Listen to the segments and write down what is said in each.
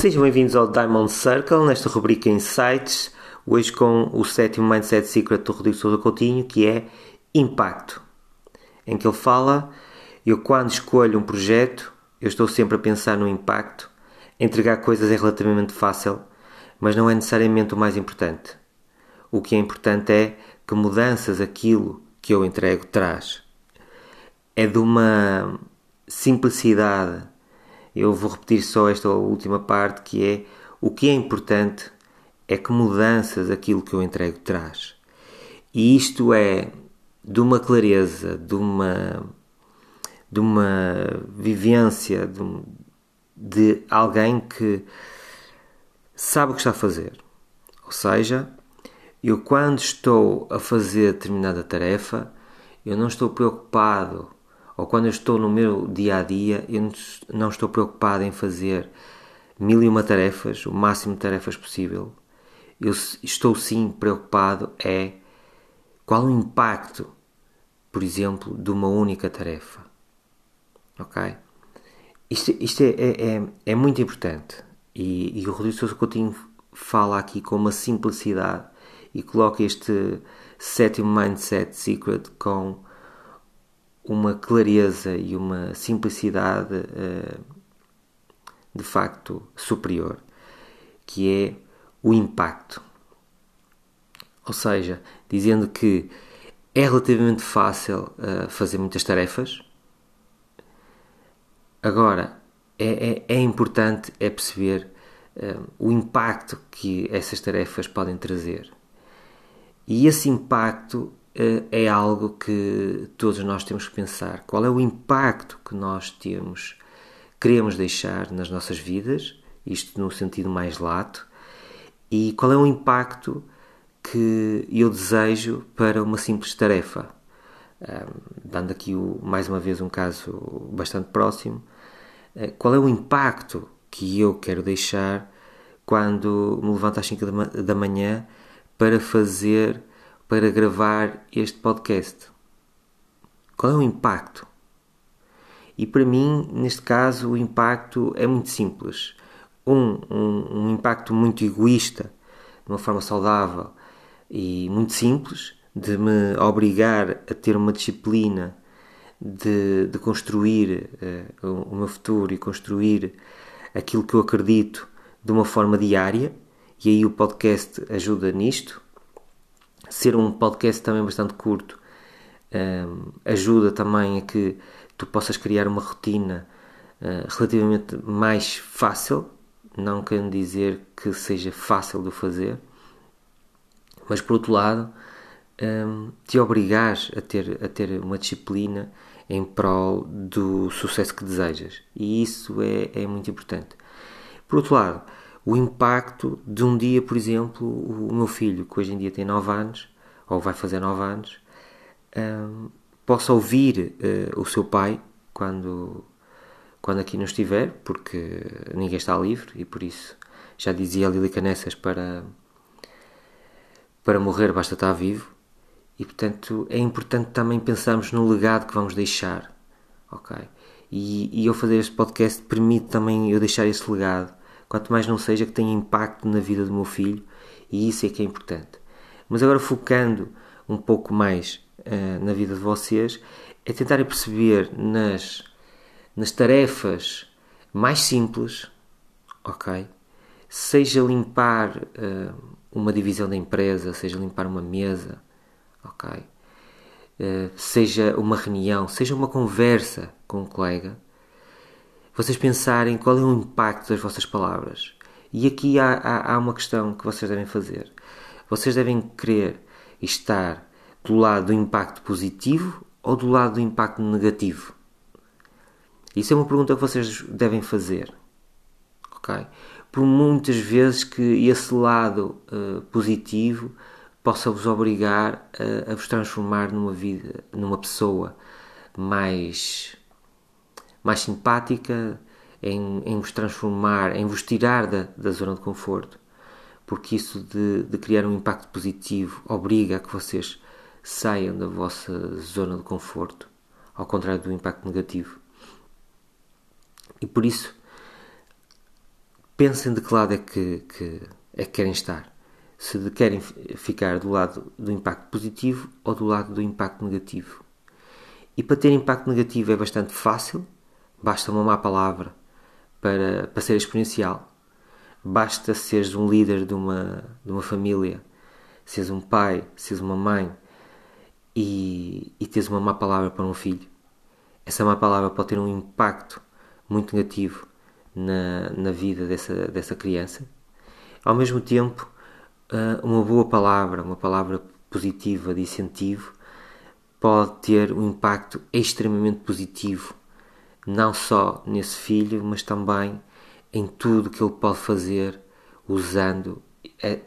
Sejam bem-vindos ao Diamond Circle, nesta rubrica Insights, hoje com o sétimo Mindset Secret do Rodrigo Sousa Coutinho, que é Impacto, em que ele fala, eu quando escolho um projeto, eu estou sempre a pensar no impacto, entregar coisas é relativamente fácil, mas não é necessariamente o mais importante. O que é importante é que mudanças aquilo que eu entrego traz. É de uma simplicidade eu vou repetir só esta última parte que é o que é importante é que mudanças aquilo que eu entrego traz. E isto é de uma clareza, de uma, de uma vivência de, de alguém que sabe o que está a fazer. Ou seja, eu quando estou a fazer determinada tarefa, eu não estou preocupado ou quando eu estou no meu dia a dia, eu não estou preocupado em fazer mil e uma tarefas, o máximo de tarefas possível. Eu estou sim preocupado é qual o impacto, por exemplo, de uma única tarefa. Ok? Isto, isto é, é, é, é muito importante e, e o Rodrigo Sousa Coutinho fala aqui com uma simplicidade e coloca este sétimo mindset secret com uma clareza e uma simplicidade uh, de facto superior, que é o impacto. Ou seja, dizendo que é relativamente fácil uh, fazer muitas tarefas. Agora, é, é, é importante é perceber uh, o impacto que essas tarefas podem trazer. E esse impacto é algo que todos nós temos que pensar. Qual é o impacto que nós temos, queremos deixar nas nossas vidas, isto no sentido mais lato, e qual é o impacto que eu desejo para uma simples tarefa. dando aqui mais uma vez um caso bastante próximo, eh, qual é o impacto que eu quero deixar quando me levanto às 5 da manhã para fazer para gravar este podcast? Qual é o impacto? E para mim, neste caso, o impacto é muito simples. Um, um, um impacto muito egoísta, de uma forma saudável e muito simples, de me obrigar a ter uma disciplina de, de construir uh, o meu futuro e construir aquilo que eu acredito de uma forma diária, e aí o podcast ajuda nisto ser um podcast também bastante curto um, ajuda também a que tu possas criar uma rotina uh, relativamente mais fácil, não quero dizer que seja fácil de fazer, mas por outro lado, um, te obrigares a ter, a ter uma disciplina em prol do sucesso que desejas. E isso é, é muito importante. Por outro lado, o impacto de um dia, por exemplo, o meu filho, que hoje em dia tem 9 anos, ou vai fazer 9 anos, um, possa ouvir uh, o seu pai quando, quando aqui não estiver, porque ninguém está livre e por isso já dizia a Lili Canessas para, para morrer basta estar vivo. E portanto é importante também pensarmos no legado que vamos deixar. Ok? E, e eu fazer este podcast permite também eu deixar esse legado quanto mais não seja que tenha impacto na vida do meu filho, e isso é que é importante. Mas agora focando um pouco mais uh, na vida de vocês, é tentar perceber nas, nas tarefas mais simples, ok? Seja limpar uh, uma divisão da empresa, seja limpar uma mesa, ok? Uh, seja uma reunião, seja uma conversa com um colega, vocês pensarem qual é o impacto das vossas palavras. E aqui há, há, há uma questão que vocês devem fazer. Vocês devem querer estar do lado do impacto positivo ou do lado do impacto negativo? Isso é uma pergunta que vocês devem fazer. Ok? Por muitas vezes que esse lado uh, positivo possa vos obrigar a, a vos transformar numa vida, numa pessoa mais mais simpática, em, em vos transformar, em vos tirar da, da zona de conforto, porque isso de, de criar um impacto positivo obriga a que vocês saiam da vossa zona de conforto, ao contrário do impacto negativo. E por isso, pensem de que lado é que, que, é que querem estar. Se querem ficar do lado do impacto positivo ou do lado do impacto negativo. E para ter impacto negativo é bastante fácil, basta uma má palavra para, para ser exponencial. Basta seres um líder de uma, de uma família, seres um pai, seres uma mãe e, e teres uma má palavra para um filho. Essa má palavra pode ter um impacto muito negativo na, na vida dessa, dessa criança. Ao mesmo tempo, ah, uma boa palavra, uma palavra positiva de incentivo, pode ter um impacto extremamente positivo, não só nesse filho, mas também em tudo que ele pode fazer usando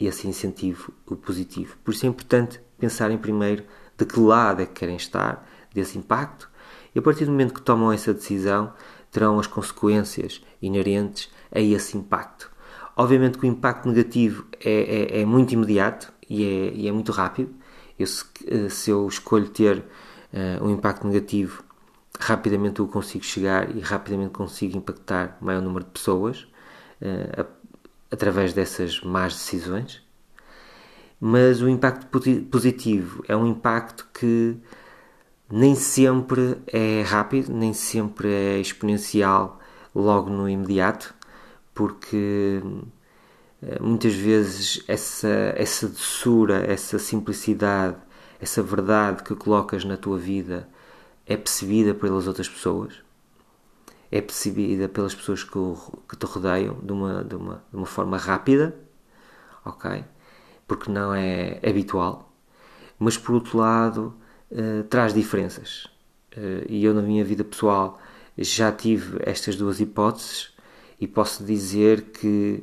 esse incentivo positivo. Por isso é importante pensarem primeiro de que lado é que querem estar desse impacto e a partir do momento que tomam essa decisão terão as consequências inerentes a esse impacto. Obviamente que o impacto negativo é, é, é muito imediato e é, e é, muito rápido. Eu, se, se, eu escolho ter uh, um impacto negativo, rapidamente eu consigo chegar e rapidamente consigo impactar o maior número de pessoas uh, a, através dessas más decisões. Mas o impacto positivo é um impacto que nem sempre é rápido, nem sempre é exponencial logo no imediato, porque eh, muitas vezes essa, essa doçura, essa simplicidade, essa verdade que colocas na tua vida é percebida pelas outras pessoas, é percebida pelas pessoas que, que te rodeiam de uma, de, uma, de uma forma rápida, ok? Porque não é habitual, mas por outro lado eh, traz diferenças. Uh, e eu, na minha vida pessoal, já tive estas duas hipóteses e posso dizer que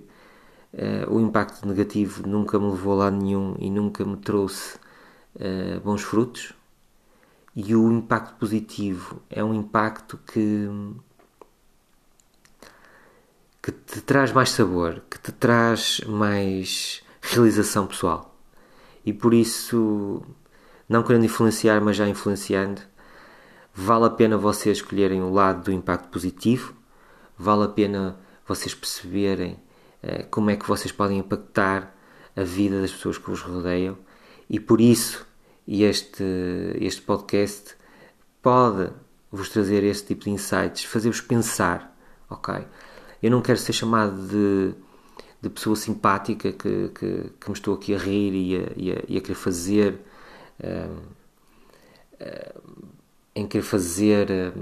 uh, o impacto negativo nunca me levou a lado nenhum e nunca me trouxe bons frutos. E o impacto positivo é um impacto que, que te traz mais sabor, que te traz mais realização pessoal. E por isso não querendo influenciar, mas já influenciando, vale a pena vocês escolherem o lado do impacto positivo, vale a pena vocês perceberem uh, como é que vocês podem impactar a vida das pessoas que vos rodeiam e por isso este, este podcast pode vos trazer este tipo de insights, fazer-vos pensar, ok? Eu não quero ser chamado de, de pessoa simpática que, que, que me estou aqui a rir e a, e a, e a querer fazer em querer fazer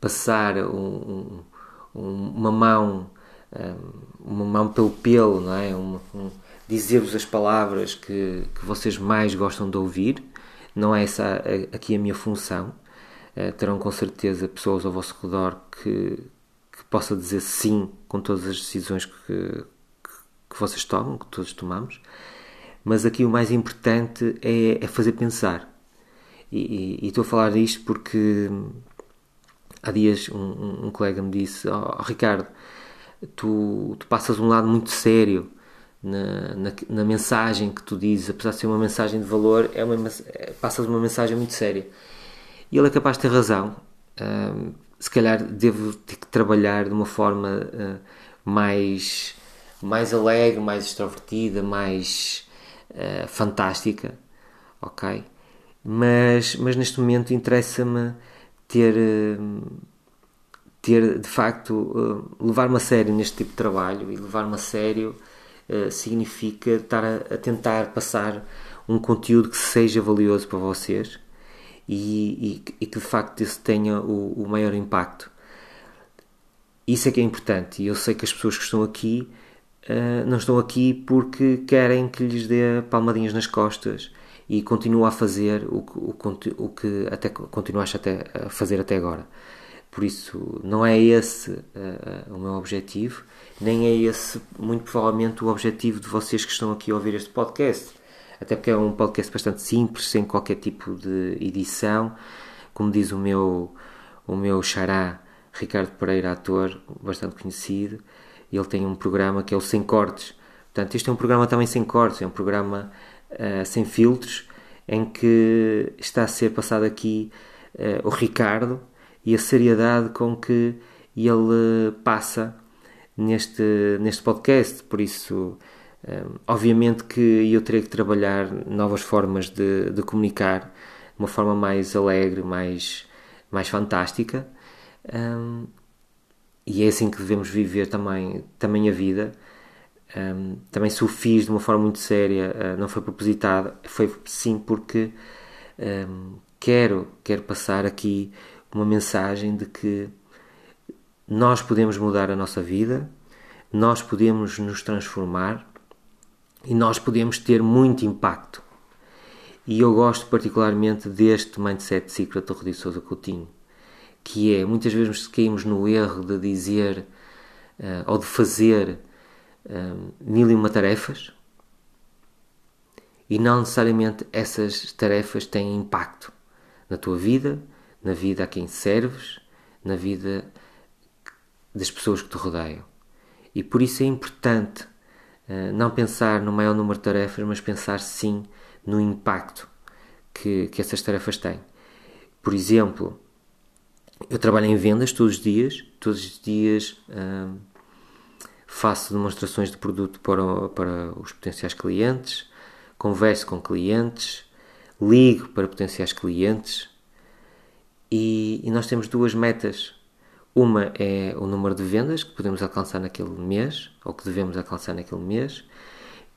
passar um, um, uma mão uma mão pelo pelo não é um, dizer-vos as palavras que, que vocês mais gostam de ouvir. Não é essa aqui a minha função. Uh, terão com certeza pessoas ao vosso redor que, que possa dizer sim com todas as decisões que, que, que vocês tomam, que todos tomamos. Mas aqui o mais importante é, é fazer pensar. E, e, e, estou a falar disto porque há dias um, um colega me disse: oh, Ricardo, tu, tu, passas um lado muito sério na, na, na, mensagem que tu dizes, apesar de ser uma mensagem de valor, é uma, é, passas uma mensagem muito séria. E ele é capaz de ter razão. Se calhar devo ter que trabalhar de uma forma uh, mais, mais alegre, mais extrovertida, mais uh, fantástica, ok? Mas, mas neste momento interessa-me ter, uh, ter de facto, uh, levar-me a sério neste tipo de trabalho e levar-me a sério significa estar a, a, tentar passar um conteúdo que seja valioso para vocês e, e, e que de facto isso tenha o, o maior impacto. Isso é que é importante e eu sei que as pessoas que estão aqui uh, não estão aqui porque querem que lhes dê palmadinhas nas costas e continua a fazer o que, o, o que até continuaste até a fazer até agora. Por isso, não é esse uh, o meu objetivo, nem é esse, muito provavelmente, o objetivo de vocês que estão aqui a ouvir este podcast. Até porque é um podcast bastante simples, sem qualquer tipo de edição. Como diz o meu, o meu xará Ricardo Pereira, ator, bastante conhecido, ele tem um programa que é o Sem Cortes. Portanto, este é um programa também sem cortes, é um programa uh, sem filtros, em que está a ser passado aqui uh, o Ricardo e a seriedade com que ele passa neste, neste podcast, por isso, um, obviamente que eu terei que trabalhar novas formas de, de comunicar, uma forma mais alegre, mais, mais fantástica. Um, e é assim que devemos viver também, também a vida. Um, também se o fiz de uma forma muito séria, uh, não foi propositado, foi sim porque um, quero, quero passar aqui uma mensagem de que nós podemos mudar a nossa vida, nós podemos nos transformar e nós podemos ter muito impacto. E eu gosto particularmente deste mindset secret do Rui Sousa Coutinho, que é, muitas vezes caímos no erro de dizer uh, ou de fazer uh, mil e uma tarefas e não necessariamente essas tarefas têm impacto na tua vida, na vida a quem serves, na vida das pessoas que te rodeiam. E por isso é importante uh, não pensar no maior número de tarefas, mas pensar sim no impacto que, que essas tarefas têm. Por exemplo, eu trabalho em vendas todos os dias, todos os dias uh, faço demonstrações de produto para, para os potenciais clientes, converso com clientes, ligo para potenciais clientes e, e nós temos duas metas uma é o número de vendas que podemos alcançar naquele mês, ou que devemos alcançar naquele mês,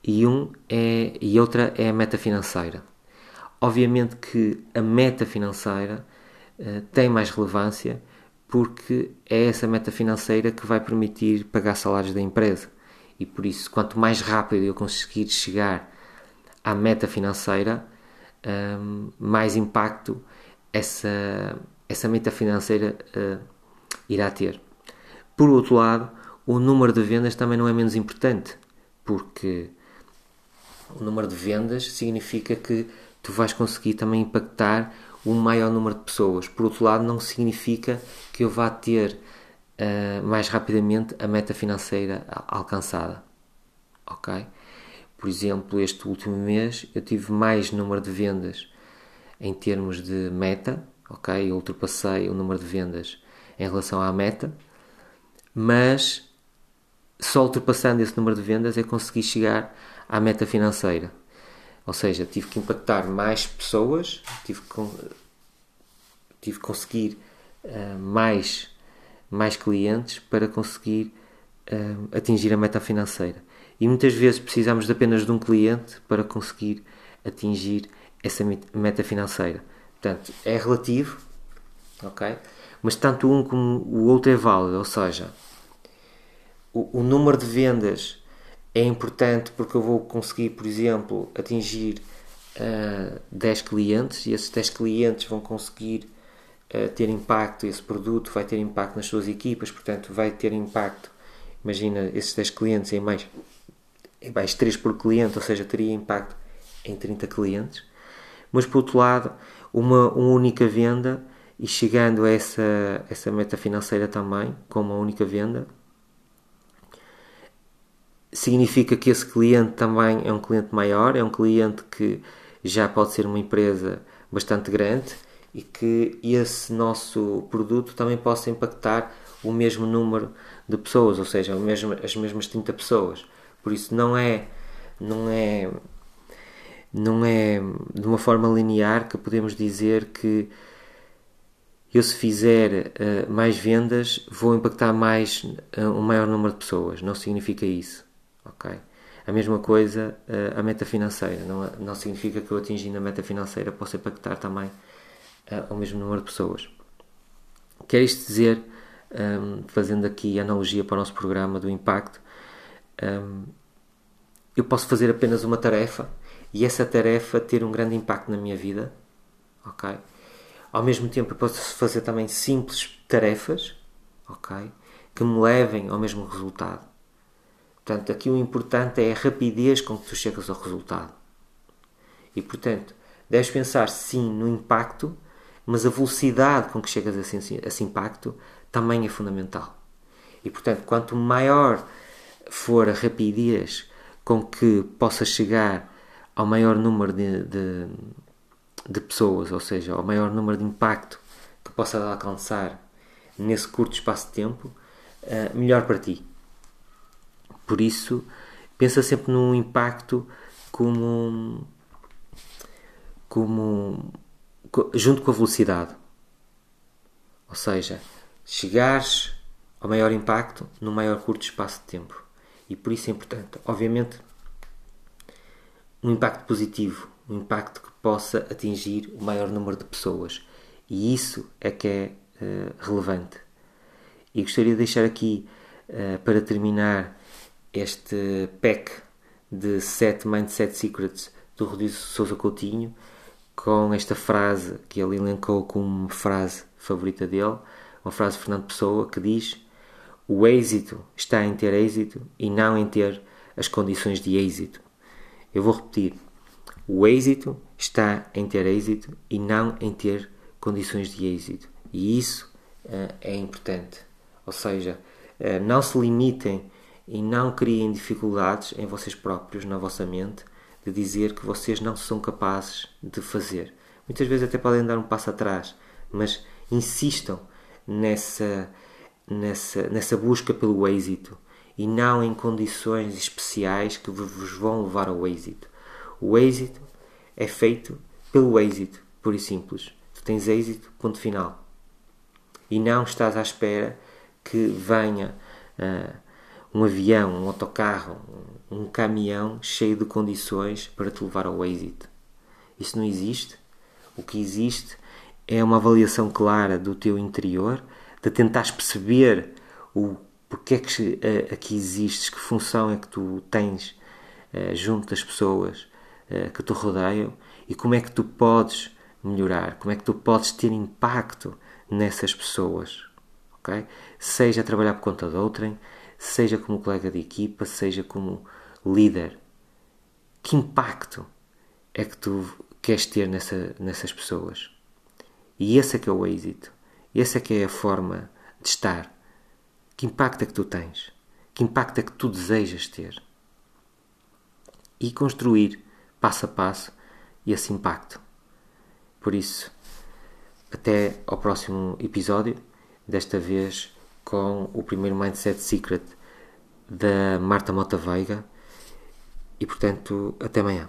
e, um é, e outra é a meta financeira. Obviamente que a meta financeira uh, tem mais relevância porque é essa meta financeira que vai permitir pagar salários da empresa. E por isso, quanto mais rápido eu conseguir chegar à meta financeira, um, ehm, mais impacto essa, essa meta financeira uh, irá ter. Por outro lado, o número de vendas também não é menos importante, porque o número de vendas significa que tu vais conseguir também impactar um maior número de pessoas. Por outro lado, não significa que eu vá ter uh, mais rapidamente a meta financeira alcançada. Ok? Por exemplo, este último mês eu tive mais número de vendas em termos de meta, ok? Eu ultrapassei o número de vendas em relação à meta, mas só ultrapassando esse número de vendas é consegui chegar à meta financeira. Ou seja, tive que impactar mais pessoas, tive que, tive que conseguir uh, mais, mais clientes para conseguir uh, atingir a meta financeira. E muitas vezes precisamos de apenas de um cliente para conseguir atingir essa meta financeira. Portanto, é relativo, ok? mas tanto um como o outro é válido, ou seja, o, o número de vendas é importante porque eu vou conseguir, por exemplo, atingir uh, ah, 10 clientes e esses 10 clientes vão conseguir uh, ter impacto, esse produto vai ter impacto nas suas equipas, portanto vai ter impacto, imagina esses 10 clientes em mais, em mais 3 por cliente, ou seja, teria impacto em 30 clientes, mas por outro lado, uma, uma única venda e chegando a essa, essa meta financeira também, com uma única venda, significa que esse cliente também é um cliente maior, é um cliente que já pode ser uma empresa bastante grande e que esse nosso produto também possa impactar o mesmo número de pessoas, ou seja, mesmo, as mesmas 30 pessoas. Por isso não é não é não é de uma forma linear que podemos dizer que eu se fizer uh, mais vendas vou impactar mais uh, um maior número de pessoas. Não significa isso, ok? A mesma coisa uh, a meta financeira. Não, não significa que eu atingindo a meta financeira possa impactar também uh, o mesmo número de pessoas. Quer isto dizer, um, ehm, fazendo aqui analogia para o nosso programa do impacto, um, ehm, eu posso fazer apenas uma tarefa e essa tarefa ter um grande impacto na minha vida, ok? Ao mesmo tempo, eu posso fazer também simples tarefas, ok? Que me levem ao mesmo resultado. Portanto, aqui o importante é a rapidez com que tu chegas ao resultado. E, portanto, deves pensar sim no impacto, mas a velocidade com que chegas a esse, a esse impacto também é fundamental. E, portanto, quanto maior for a rapidez com que possa chegar ao maior número de, de, de pessoas, ou seja, ao maior número de impacto que possa alcançar nesse curto espaço de tempo, uh, melhor para ti. por isso, pensa sempre no impacto como, como junto com a velocidade. Ou seja, chegares ao maior impacto no maior curto espaço de tempo. E por isso é importante, obviamente, um impacto positivo, um impacto que possa atingir o maior número de pessoas. E isso é que é uh, relevante. E gostaria de deixar aqui, uh, para terminar, este pack de 7 Mindset Secrets do Rodrigo Sousa Coutinho, com esta frase que ele elencou como frase favorita dele, uma frase de Fernando Pessoa que diz: O êxito está em ter êxito e não em ter as condições de êxito. Eu vou repetir: o êxito está em ter êxito e não em ter condições de êxito. E isso uh, é importante. Ou seja, uh, não se limitem e não criem dificuldades em vocês próprios, na vossa mente, de dizer que vocês não são capazes de fazer. Muitas vezes até podem dar um passo atrás, mas insistam nessa, nessa, nessa busca pelo êxito e não em condições especiais que vos vão levar ao êxito. O êxito é feito pelo êxito, puro e simples. Tu tens êxito, ponto final. E não estás à espera que venha uh, um avião, um autocarro, um, um caminhão cheio de condições para te levar ao êxito. Isso não existe. O que existe é uma avaliação clara do teu interior, de tentares perceber o porque é que uh, aqui existes, que função é que tu tens uh, junto das pessoas uh, que te rodeiam e como é que tu podes melhorar, como é que tu podes ter impacto nessas pessoas, ok? Seja trabalhar por conta de outrem, seja como colega de equipa, seja como líder. Que impacto é que tu queres ter nessa, nessas pessoas? E esse é que é o êxito. Essa é que é a forma de estar que impacto é que tu tens? Que impacto é que tu desejas ter? E construir passo a passo esse impacto. Por isso, até ao próximo episódio, desta vez com o primeiro Mindset Secret da Marta Mota Veiga. E portanto, até amanhã.